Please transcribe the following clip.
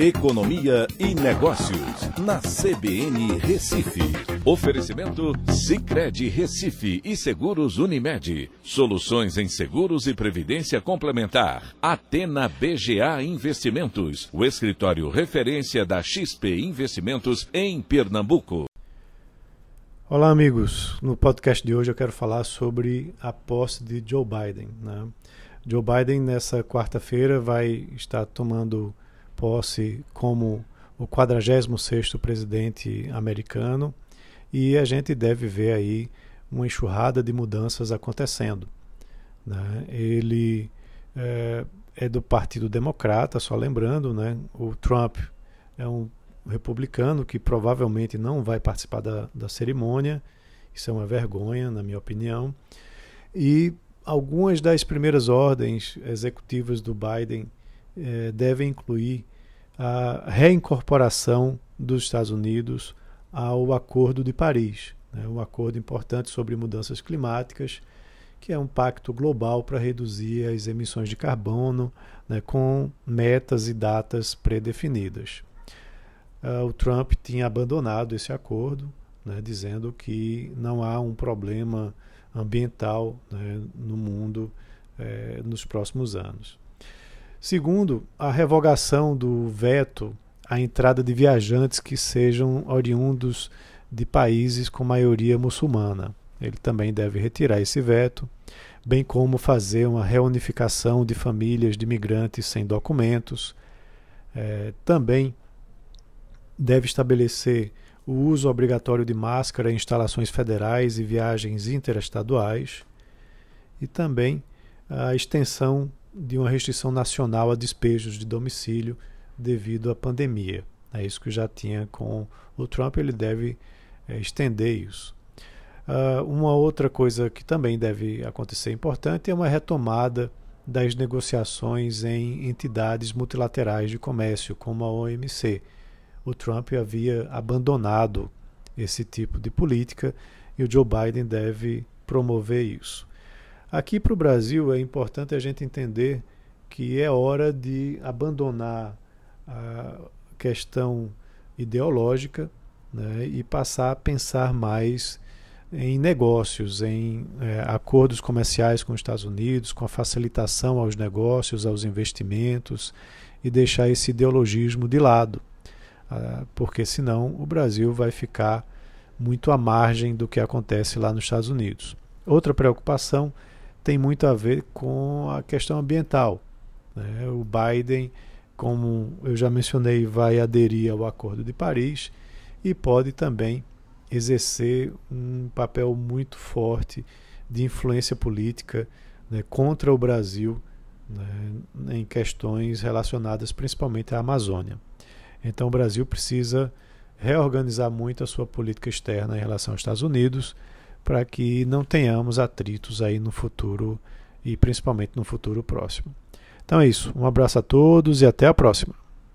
Economia e Negócios, na CBN Recife. Oferecimento Cicred Recife e Seguros Unimed. Soluções em seguros e previdência complementar. Atena BGA Investimentos, o escritório referência da XP Investimentos em Pernambuco. Olá, amigos. No podcast de hoje eu quero falar sobre a posse de Joe Biden. Né? Joe Biden, nessa quarta-feira, vai estar tomando posse como o 46º presidente americano e a gente deve ver aí uma enxurrada de mudanças acontecendo. Né? Ele é, é, do Partido Democrata, só lembrando, né? o Trump é um republicano que provavelmente não vai participar da, da cerimônia, isso é uma vergonha, na minha opinião, e algumas das primeiras ordens executivas do Biden eh, devem incluir a reincorporação dos Estados Unidos ao Acordo de Paris, né, um acordo importante sobre mudanças climáticas, que é um pacto global para reduzir as emissões de carbono né, com metas e datas predefinidas. Uh, o Trump tinha abandonado esse acordo, né, dizendo que não há um problema ambiental né, no mundo eh, nos próximos anos. Segundo, a revogação do veto à entrada de viajantes que sejam oriundos de países com maioria muçulmana. Ele também deve retirar esse veto, bem como fazer uma reunificação de famílias de imigrantes sem documentos. É, também deve estabelecer o uso obrigatório de máscara em instalações federais e viagens interestaduais. E também a extensão de uma restrição nacional a despejos de domicílio devido à pandemia. É isso que já tinha com o Trump, ele deve é, estender isso. Uh, uma outra coisa que também deve acontecer importante é uma retomada das negociações em entidades multilaterais de comércio, como a OMC. O Trump havia abandonado esse tipo de política e o Joe Biden deve promover isso. Aqui para o Brasil é importante a gente entender que é hora de abandonar a questão ideológica né, e passar a pensar mais em negócios, em é, acordos comerciais com os Estados Unidos, com a facilitação aos negócios, aos investimentos e deixar esse ideologismo de lado, ah, porque senão o Brasil vai ficar muito à margem do que acontece lá nos Estados Unidos. Outra preocupação tem muito a ver com a questão ambiental. Né? O Biden, como eu já mencionei, vai aderir ao Acordo de Paris e pode também exercer um papel muito forte de influência política né, contra o Brasil né, em questões relacionadas principalmente à Amazônia. Então o Brasil precisa reorganizar muito a sua política externa em relação aos Estados Unidos para que não tenhamos atritos aí no futuro e principalmente no futuro próximo. Então é isso. Um abraço a todos e até a próxima.